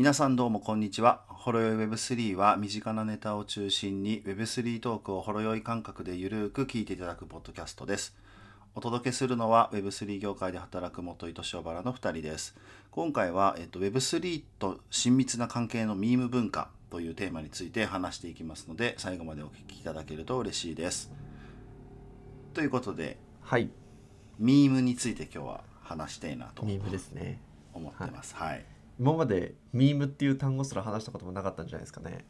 皆さんどうもこんにちは。ほろよい Web3 は身近なネタを中心に Web3 トークをほろよい感覚でゆるーく聞いていただくポッドキャストです。お届けするのは Web3 業界で働く元井敏夫原の2人です。今回は、えっと、Web3 と親密な関係のミーム文化というテーマについて話していきますので最後までお聞きいただけると嬉しいです。ということではい、ミームについて今日は話したいなとミームですね。思ってます。はい今までミームっていう単語すら話したこともなかったんじゃないですかね。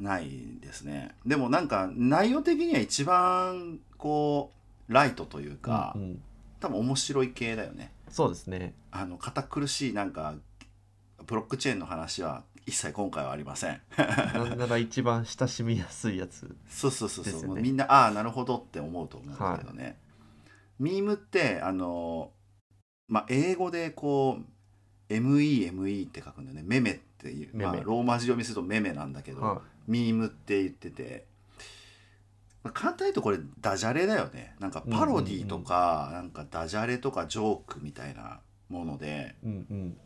ないですね。でもなんか内容的には一番こうライトというか、うんうん。多分面白い系だよね。そうですね。あの堅苦しいなんかブロックチェーンの話は一切今回はありません。なんなら一番親しみやすいやつ。そうそうそうそう、みんなああなるほどって思うと思うんだけどね、ミームってあのまあ英語でこう MEME って書くんだよね。メメっていう、まあ、ローマ字読みするとメメなんだけど、はミームって言ってて、まあ、簡単に言うとこれダジャレだよね。なんかパロディとか、なんかダジャレとかジョークみたいなもので、い。うんうん。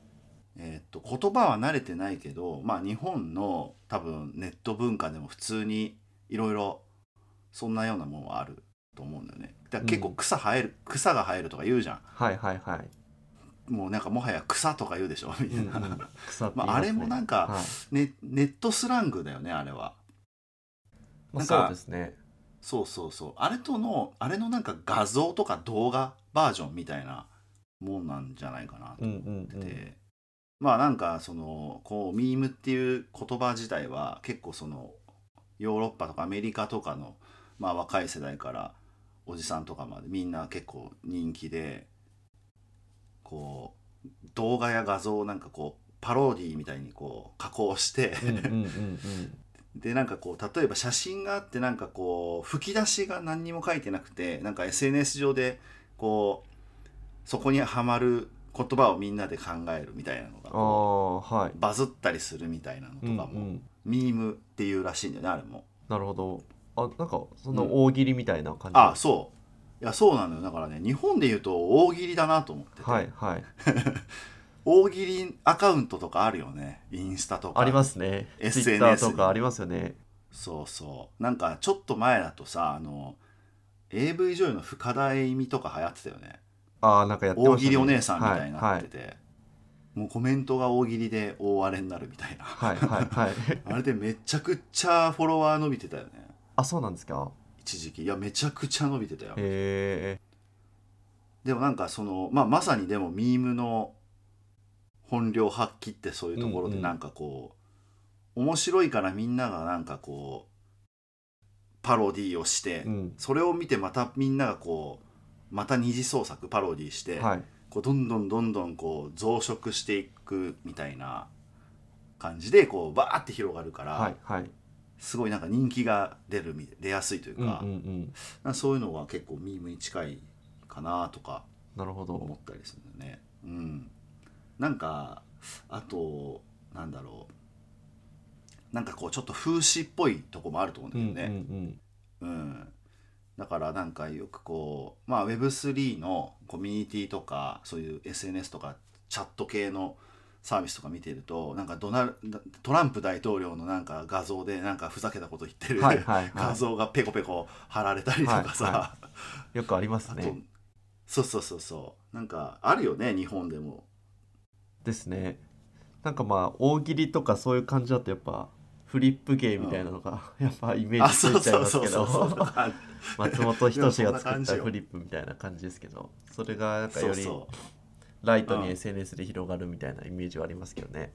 えーっと言葉は慣れてないけど、まあ、日本の多分ネット文化でも普通にいろいろそんなようなものはあると思うんだよね。だから結構草生える、草が生えるとか言うじゃはいはいはい。んもうなんかもはや草とか言うでしょみうんたいな、うん、草ってまあ、あ言いますねれもなんか、はいね、ネットスラングだよねあれは。まあ、そうですね。そうそうそうあれとのあれのなんか画像とか動画バージョンみたいなもんなんじゃないかなとうんう思ってて、んうん。まあなんかそのこうミームっていう言葉自体は結構そのヨーロッパとかアメリカとかの、まあ、若い世代からおじさんとかまでみんな結構人気でこう動画や画像をなんかこうパロディみたいにこう加工して、うんうんうんうん。でなんかこう例えば写真があってなんかこう吹き出しが何にも書いてなくてなんか SNS 上でこうそこにはまる言葉をみんなで考えるみたいなのがあこあ、はい。うバズったりするみたいなのとかも、うんうん。ミームっていうらしいんだよねあれも。なるほど。あ、なんかその大喜利みたいな感じ。あそういやそうなのよだからね日本で言うと大喜利だなと思ってて、はいはい。大喜利アカウントとかあるよねインスタとかありますね。SNS とかありますよね。そうそうなんかちょっと前だとさあの AV 女優の深田栄美とか流行ってたよねああ、なんかやってましたね。大喜利お姉さんみたいになはいってて、もうコメントが大喜利で大荒れになるみたいなはいはいはいはい。あれでめちゃくちゃフォロワー伸びてたよねあ、そうなんですか？一時期いやめちゃくちゃ伸びてたよ。でもなんかその、まあ、まさにでもミームの本領発揮ってそういうところでなんかこう、面白いからみんながなんかこうパロディーをして、うん。それを見てまたみんながこうまた二次創作パロディーして、はい。こうどんどんどんどんこう増殖していくみたいな感じでこうバーって広がるから、はいはい。すごいなんか人気が出るみ出やすいというか,、かそういうのは結構ミームに近いかなとかなるほ思ど。ったりするんだよね。うん、なんかあとなんだろうなんかこうちょっと風刺っぽいとこもあると思うんだうんけどうんね。うん。うん、だからなんかよくこう、まあ、Web3 のコミュニティとかそういう SNS とかチャット系のサービスとか見てるとなんかドナルトランプ大統領のなんか画像でなんかふざけたこと言ってる、はいはいはい。画像がペコペコ貼られたりとかさ、はいはよくありますね。そうそうそうそう。なんかあるよね日本でも。ですね。なんかまあ大喜利とかそういう感じだとやっぱフリップ芸みたいなのがやっぱイメーあジついちゃいうますけど。松本人志が作ったフリップみたいな感じですけど。それがなんかよりライトにうん SNS で広がるみたいなイメージはありますけどね。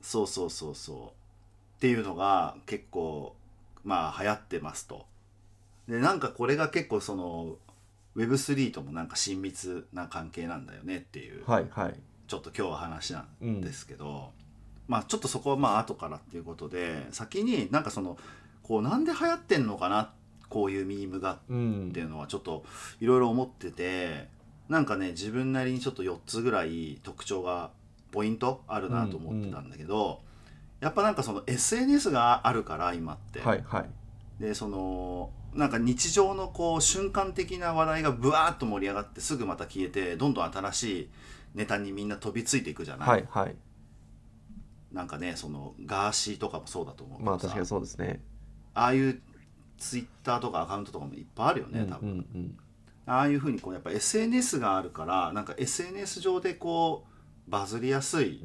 そうそうそうそうっていうのが結構まあ流行ってますとでなんかこれが結構その Web3 ともなんか親密な関係なんだよねっていう、はいはい。ちょっと今日は話なうんんですけど、まあちょっとそこはまあ後からっていうことで先になんかそのこうなんで流行ってんのかなこういうミームがうんっていうのはちょっといろいろ思っててなんかね自分なりにちょっと4つぐらい特徴がポイントあるなと思ってたんだけど、やっぱなんかその SNS があるから今って、はいはい。でそのなんか日常のこう瞬間的な話題がブワーッと盛り上がってすぐまた消えてどんどん新しいネタにみんな飛びついていくじゃない、はいはい。なんかねそのガーシーとかもそうだと思うけどさ。まあ確かにそうですね。ああいうツイッターとかアカウントとかもいっぱいあるよね多分、うんうんああいうふうにこうやっぱ SNS があるからなんか SNS 上でこうバズりやすい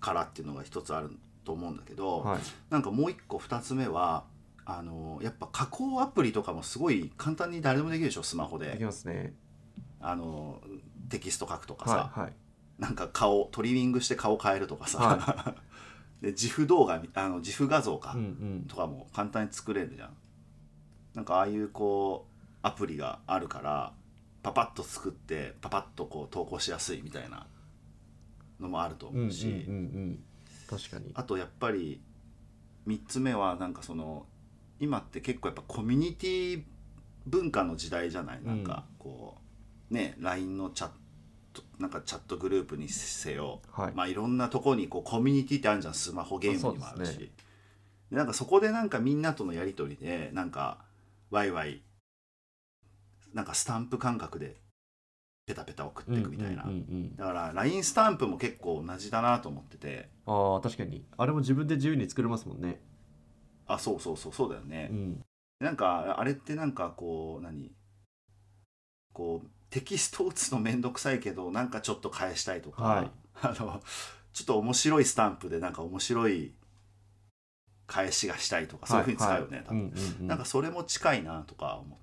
からっていうのが一つあると思うんだけど、はい。なんかもう一個二つ目はあのやっぱ加工アプリとかもすごい簡単に誰でもできるでしょスマホで。きでますね。あのテキスト書くとかさ、はいはい。なんか顔トリミングして顔変えるとかさ、は で自負動画みあの自負画像か、うんうん。とかも簡単に作れるじゃん。なんかああいうこうアプリがあるからパパッと作ってパパッとこう投稿しやすいみたいなのもあるとうんうんうん思うし、うん。確かに。あとやっぱり3つ目はなんかその今って結構やっぱコミュニティ文化の時代じゃない？なんかこうね LINE のチャットなんかチャットグループにせよ、はい。まあいろんなところにこうコミュニティってあるじゃんスマホゲームにもあるし。あそうですでなんかそこでなんかみんなとのやり取りでなんかワイワイなんかスタンプ感覚でペタペタ送っていくみたいな、うんうんうんうん。だから LINE スタンプも結構同じだなと思ってて。ああ確かに。あれも自分で自由に作れますもんね。あそうそうそうそうだよね、うん。なんかあれってなんかこう何？こうテキスト打つのめんどくさいけどなんかちょっと返したいとか、はい。あのちょっと面白いスタンプでなんか面白い返しがしたいとかそういうふうに使うよね、多分はい。はいうんうんうん。なんかそれも近いなとか思っ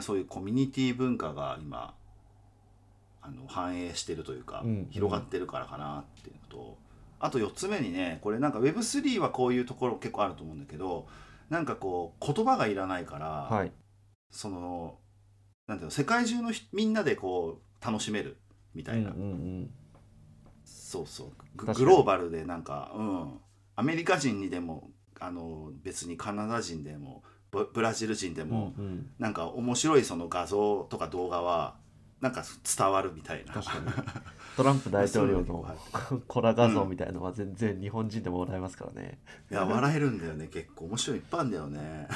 そういうコミュニティ文化が今あの反映してるというか、うんうん。広がってるからかなっていうのとあと4つ目にねこれなんか Web3 はこういうところ結構あると思うんだけどなんかこう言葉がいらないから、はい。そのなんていうの世界中の人みんなでこう楽しめるみたいな、うんうんうん。そうそう。グローバルでなんかうん。アメリカ人にでもあの別にカナダ人でもブブラジル人でも、うんうん。なんか面白いその画像とか動画はなんか伝わるみたいな。確かに。トランプ大統領の コラ画像みたいなのは全然日本人でも笑えますからね。いや笑えるんだよね結構。面白いのいっぱいあるんだよね。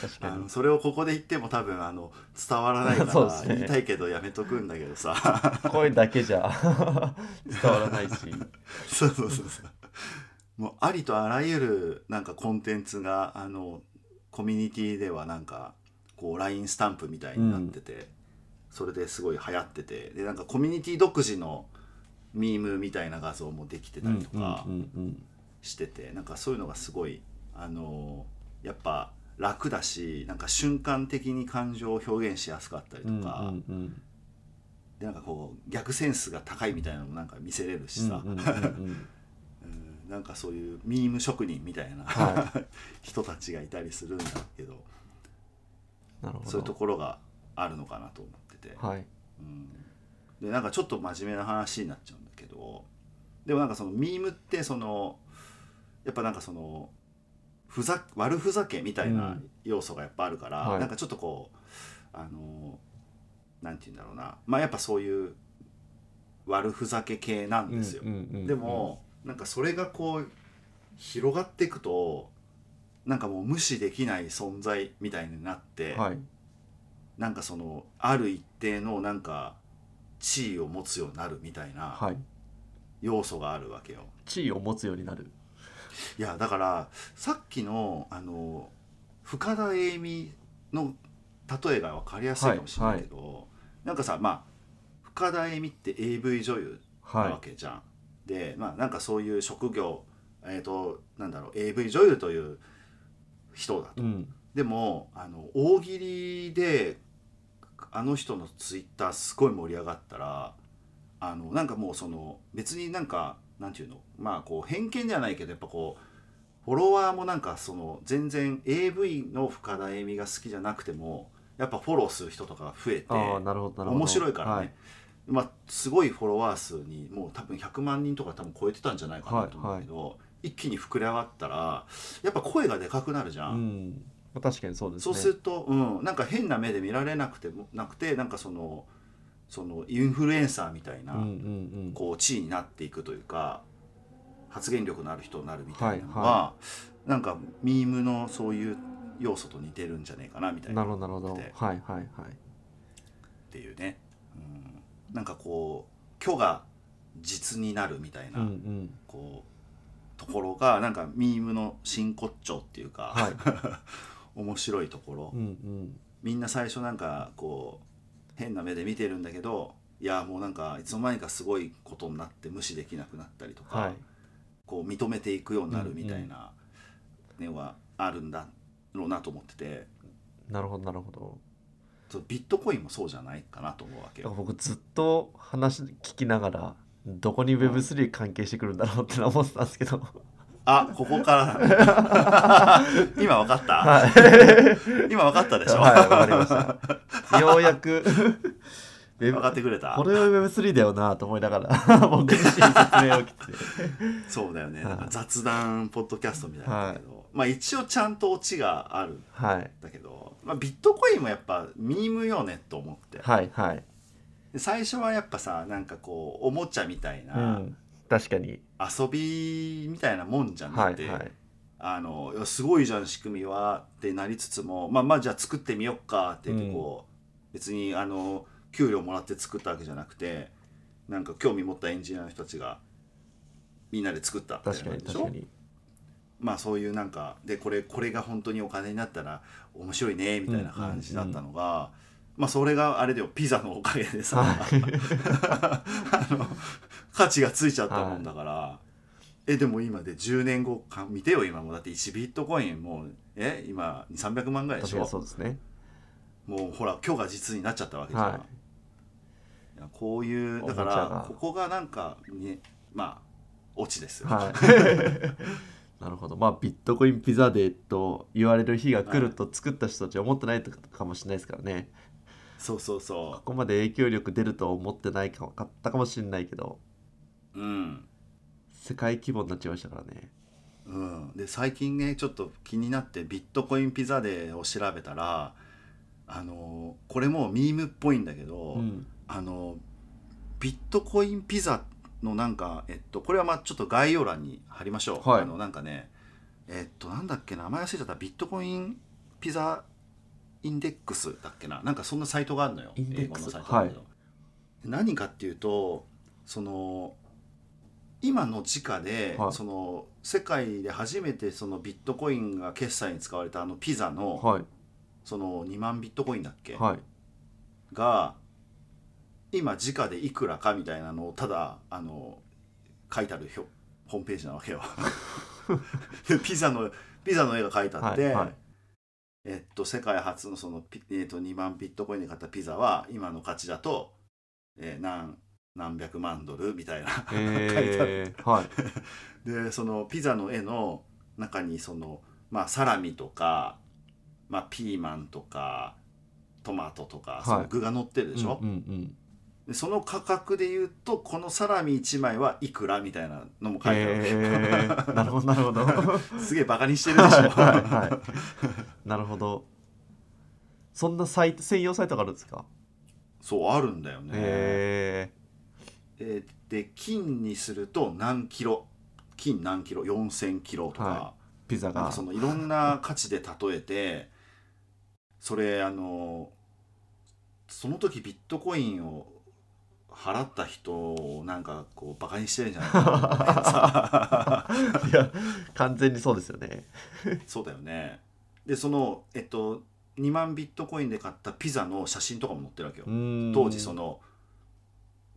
確かに。あのそれをここで言っても多分あの伝わらないから 言いたいけどやめとくんだけどさ。声だけじゃ 伝わらないし。そうそうそうそうもうありとあらゆるなんかコンテンツがあのコミュニティではなんかこう LINE スタンプみたいになってて、それですごい流行っててでなんかコミュニティ独自のミームみたいな画像もできてたりとかうんうんしてて、なんかそういうのがすごいあのやっぱ楽だしなんか瞬間的に感情を表現しやすかったりとうんか、うんうん。でなんかこう逆センスが高いみたいなのもなんか見せれるしさ、なんかそういうミーム職人みたいな、は 人たちがいたりするんだけどなるほど。そういうところがあるのかなと思ってて、はい。うん、でなんかちょっと真面目な話になっちゃうんだけどでもなんかそのミームってそのやっぱなんかそのふざ悪ふざけみたいな要素がやっぱあるから、はい。なんかちょっとこうあのなんて言うんだろうな。まあやっぱそういう悪ふざけ系なんですよ。うんうんうんうん。でもなんかそれがこう広がっていくとなんかもう無視できない存在みたいになって、はい。なんかそのある一定のなんか地位を持つようになるみたいなはい。要素があるわけよ。地位を持つようになる。いやだからさっきのあの深田栄美の例えが分かりやすいかもしれないけど、なんかさまあ深田栄美って AV 女優なわはけじゃん。でまあなんかそういう職業えっ、となんだろう AV 女優という人だと。いうん。でもあの大喜利であの人のツイッターすごい盛り上がったらあのなんかもうその別になんかなんていうのまあこう偏見じゃないけどやっぱこうフォロワーもなんかその全然 AV の深田恵美が好きじゃなくてもやっぱフォローする人とかが増えて面白いからね、はいまあ、すごいフォロワー数にもう多分100万人とか多分超えてたんじゃないかなと思うけど、一気に膨れ上がったらやっぱ声がでかくなるじゃうん。まあ確かにそうですね。そうすると、うん、なんか変な目で見られなくてもなくてなんかそのそのインフルエンサーみたいな、うんうんうん。こう地位になっていくというか発言力のある人になるみたいなのは、はいはなんかミームのそういう要素と似てるんじゃねえかなみたいななるほどなるほど。はいはいはい。っていうね、うん、なんかこう虚が実になるみたいな、うんうん。こうところがなんかミームの真骨頂っていうか、はい。面白いところ、うんうん。みんな最初なんかこう変な目で見てるんだけどいやもうなんかいつの間にかすごいことになって無視できなくなったりとか、はい。こう認めていくようになるみたいなのがあるんだろうなと思ってて。なるほどなるほどビットコインもそうじゃないかなと思うわけ僕ずっと話聞きながらどこに Web3 関係してくるんだろうって思ってたんですけど。あここから。今わかった、はい。今わかったでしょ、はいわかりました。ようやく分かってくれた。これは Web3 だよなと思いながら 僕自身説明を聞いて。そうだよね、はいなんか雑談ポッドキャストみたいなんだけど、まあ一応ちゃんとオチがあるんはいだけど、まあ、ビットコインもやっぱミームよねと思って。はいはい。で最初はやっぱさなんかこうおもちゃみたいうな、ん。確かに。遊びみたいなもんじゃんだって、はいはい。あのすごいじゃん仕組みはってなりつつもまあまあじゃあ作ってみよっかって言ってこう、別にあの給料もらって作ったわけじゃなくてなんか興味持ったエンジニアの人たちがみんなで作ったみたいなでしょ？まあそういうなんかでこれこれが本当にお金になったら面白いねみたいな感じだったのが、まあそれがあれでよピザのおかげでさ、は あの価値がついちゃったもんだから、えでも今で10年後か見てよ今も。だって1ビットコインもうえ今300万ぐらいでしょ？にそうですね。もうほら今日が実になっちゃったわけじゃん、はいいやこういうだからここがなんかねまあオチですよ、はい。なるほど。まあビットコインピザデーと言われる日が来ると作った人たちは思ってないかもしれないですからね。そうそうそここまで影響力出るとは思ってないかかったかもしれないけど。ううん。世界規模になっちゃいましたからね。うん、で最近ねちょっと気になってビットコインピザデーを調べたらあのこれもミームっぽいんだけど、うんあのビットコインピザのなんかえっとこれはまあちょっと概要欄に貼りましょう、はい。あのなんかねえっとなんだっけ名前忘れちゃった。ビットコインピザインデックスだっけな。なんかそんなサイトがあるのよ。英語のサイトだけど、何かっていうとその今の時価で、はい。その世界で初めてそのビットコインが決済に使われたあのピザの、はい。その2万ビットコインだっけ、はい。が今時価でいくらかみたいなのをただあの書いてある表ホームページなわけよ。で ピザのピザの絵が書いてあって、はいはい。えっと、世界初のそのピ、えっと、2万ビットコインで買ったピザは今の価値だと、えー何何百万ドルみたいな、書いてある。えー、はい。でそのピザの絵の中にその、まあ、サラミとか、まあ、ピーマンとかトマトとか、いその具が乗ってるでしょ、うんうんうんでその価格で言うとこのサラミ1枚はいくらみたいなのも書いてある、えー、なるほどなるほど。は すげえバカにしてるでしょ、いはいなるほど。そんなサイト専用サイトがあるんですか？そうあるんだよね、へえーで金にすると何キロ？金何キロ？4000キロとか,、はー、ピザが。そのいろんな価値で例えてそれあのその時ビットコインを払った人をなんかこうバカにしてるんじゃないか。な いや完全にそうですよね。そうだよね。でそのえっと2万ビットコインで買ったピザの写真とかも載ってるわけよ。当当時その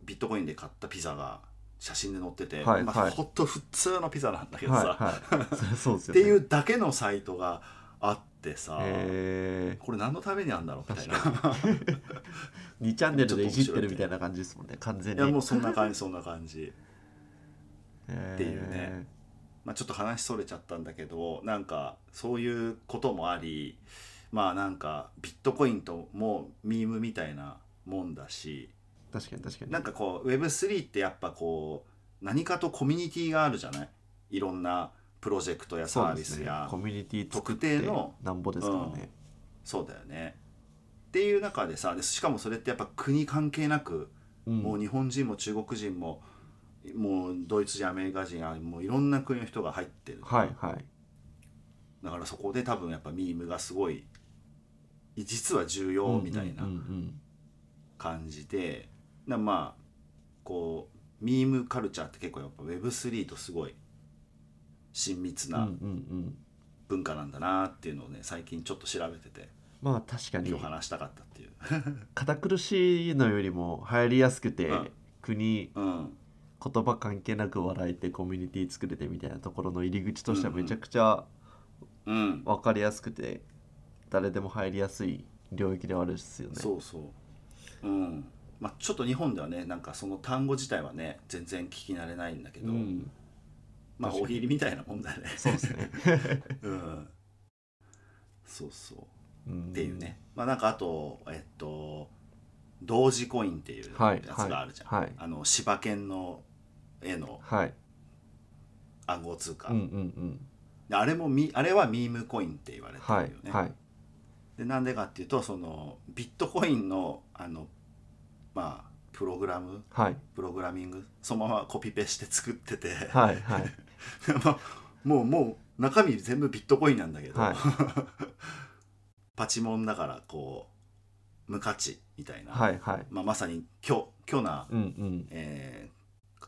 ビットコインで買ったピザが写真で載ってて、まあ、はい。はいほんと普通のピザなんだけどさ、はいはい。そりゃそうですよね。っていうだけのサイトがあってさ、へこれ何のためにあるんだろうみたいな。2 チャンネルでいじってるみたいな感じですもんね完全に。いやもうそんな感じそんな感じ、っていうね。まあ、ちょっと話それちゃったんだけどなんかそういうこともありまあなんかビットコインともミームみたいなもんだし確かに確かに。なんかこう Web3 ってやっぱこう何かとコミュニティがあるじゃない？いろんなプロジェクトやサービスやコミュニティ作特定のなんぼですからね、そうだよね。っていう中でさでしかもそれってやっぱ国関係なく、うん。もう日本人も中国人ももうドイツ人アメリカ人あもういろんな国の人が入ってる。はいはい。だからそこで多分やっぱミームがすごい実は重要みたいなうんうんうん感じで、なまあこうミームカルチャーって結構やっぱ Web3 とすごい親密うんうんうなん文化なんだなっていうのをね最近ちょっと調べててまあ確かに。今日話したかったっていう。堅苦しいのよりも入りやすくて、うん。国うん。言葉関係なく笑えてコミュニティ作れてみたいなところの入り口としてはめちゃくちゃうん。分かりやすくて誰でも入りやすい領域ではあるんですよね。そうそう。うん。まあちょっと日本ではねなんかその単語自体はね全然聞き慣れないんだけど、うん、まあ確かに。大喜利みたいなもんだよね。そうですね。うん。そうそう。うん。っていうね、まあなんかあとえっと同時コインっていうはいやつがあるじゃん、はいあの柴犬の絵のはい。暗号通貨、うんうんうん。であれもみあれはミームコインって言われてるよはいね、はい。でなんでかっていうとそのビットコインのあのまあプログラム？はい。プログラミング？そのままコピペして作ってて、はいはい。まあ もうもう中身全部ビットコインなんだけど、はい。パチモンだからこう無価値みたいな、はいはい。まあ、まさに虚虚な、うんうん。えー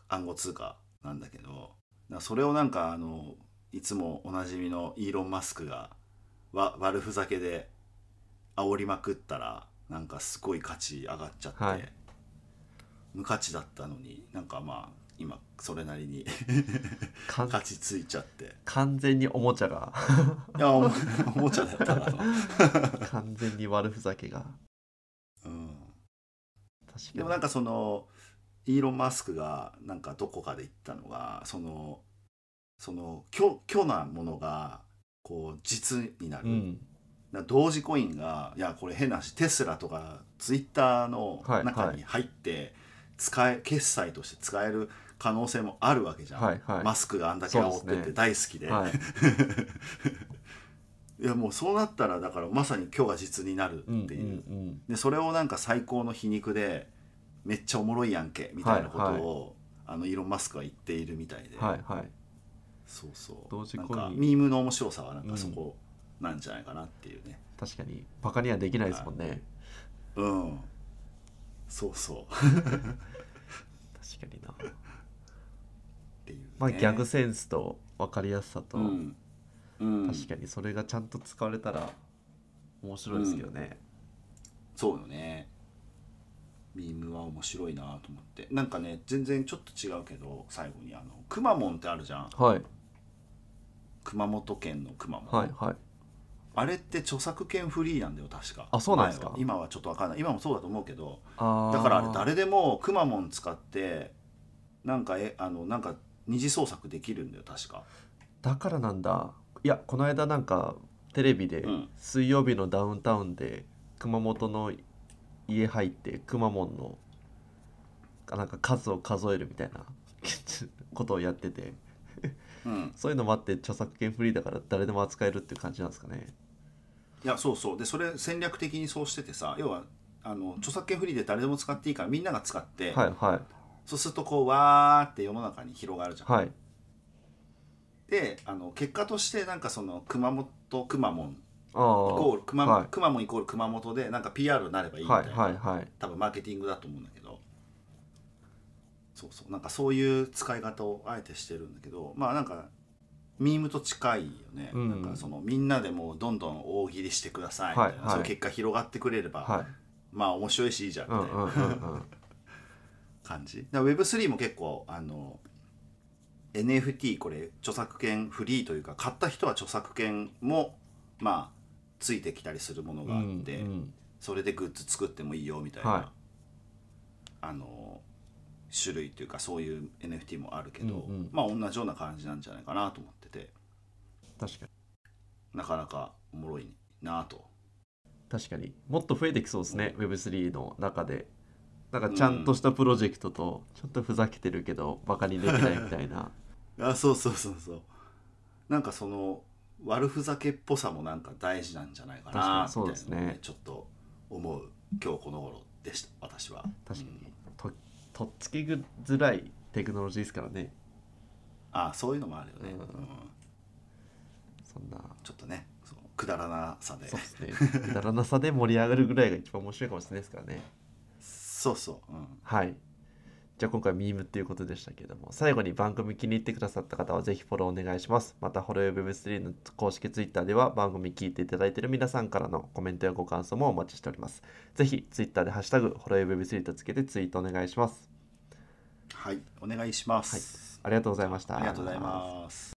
暗号通貨なんだけど。それをなんかあのいつもおなじみのイーロン・マスクがわ悪ふざけで煽りまくったらなんかすごい価値上がっちゃって、はい。無価値だったのになんかまあ今それなりに。かん価値ついちゃって。完全におもちゃが。いやおも おもちゃだったな。と、完全に悪ふざけが。うん、確かに。でもなんかそのイーロン・マスクがなんかどこかで言ったのがそのその虚虚なものがこう実になる、うん。同時コインがいやこれ変なしテスラとかツイッターのはい。中に入って使え、決済として使える可能性もあるわけじゃん、はいはい。マスクがあんだけ煽ってて大好きで。はい。いやもうそうなったらだからまさに虚が実になるってう。んうんいう、うん。でそれをなんか最高の皮肉でめっちゃおもろいやんけみたいなことを、あのイーロン・マスクは言っているみたいで、はいはい。そうそう。なんかミームの面白さはなんかそこなんじゃないかなっていうね。確かにバカにはできないですもんね。うん。そうそう。確かになまあギャグセンスと分かりやすさと、うん、うん、確かにそれがちゃんと使われたら面白いですけどね、そうよね。ミームは面白いなと思って。なんかね全然ちょっと違うけど最後にあのくまモンってあるじゃん。はい。熊本県のくまモン、はいはい。あれって著作権フリーなんだよ確か。あそうなんですか？今はちょっとわかんない。今もそうだと思うけど。だからあれ誰でもくまモン使ってなんかえあのなんか二次創作できるんだよ確か。だからなんだ。いやこの間なんかテレビでうん。水曜日のダウンタウンで熊本の家入ってくまモンのなんか数を数えるみたいな ことをやってて。うん。そういうのもあって著作権フリーだから誰でも扱えるっていう感じなんですかね。いやそうそう。でそれ戦略的にそうしててさ要はあの著作権フリーで誰でも使っていいからみんなが使って、はいはいそうするとこうわーって世の中に広がるじゃん。はい。であの結果としてなんかその熊本くまモンイあコールくま,、はい。くまモンイコール熊本でなんか PR になればいいみたはいいな、はいはい。多分マーケティングだと思うんだけど。そうそう。なんかそういう使い方をあえてしてるんだけど。まあなんかミームと近いよね、うん。なんかそのみんなでもうどんどん大喜利してくださいみたいな、はいはい。そういう結果広がってくれれば、はい。まあ面白いしいいじゃんみたいな、うんうんうんうん感じ。だから Web3 も結構あの NFT これ著作権フリーというか買った人は著作権もまあついてきたりするものがあって、うんうん。それでグッズ作ってもいいよみたいな、はい。あの種類というかそういう NFT もあるけど、うんうん。まあ同じような感じなんじゃないかなと思ってて。確かに。なかなかおもろいなと。確かに。もっと増えてきそうですね Web3 の中でなんかちゃんとしたプロジェクトとちょっとふざけてるけどバカにできないみたいな。あそうそうそうそう。なんかその悪ふざけっぽさもなんか大事なんじゃないかなみたいなにそうですね。のをちょっと思う今日この頃でした私は。確かに。うんととっつきづらいテクノロジーですからね。あそういうのもあるよね、うん。うん。そんな。ちょっとねくだらなさで。そうですね。くだらなさで盛り上がるぐらいが一番面白いかもしれないですからねそうそう、うん、はい。じゃあ今回ミームっていうことでしたけども最後に番組気に入ってくださった方はぜひフォローお願いします。またホロヨ Web3 の公式 Twitter では番組聞いていただいている皆さんからのコメントやご感想もお待ちしております。ぜひ Twitter でハッシュタグホロヨ Web3 とつけてツイートお願いします。はいお願いします、ありがとうございました。ありがとうございます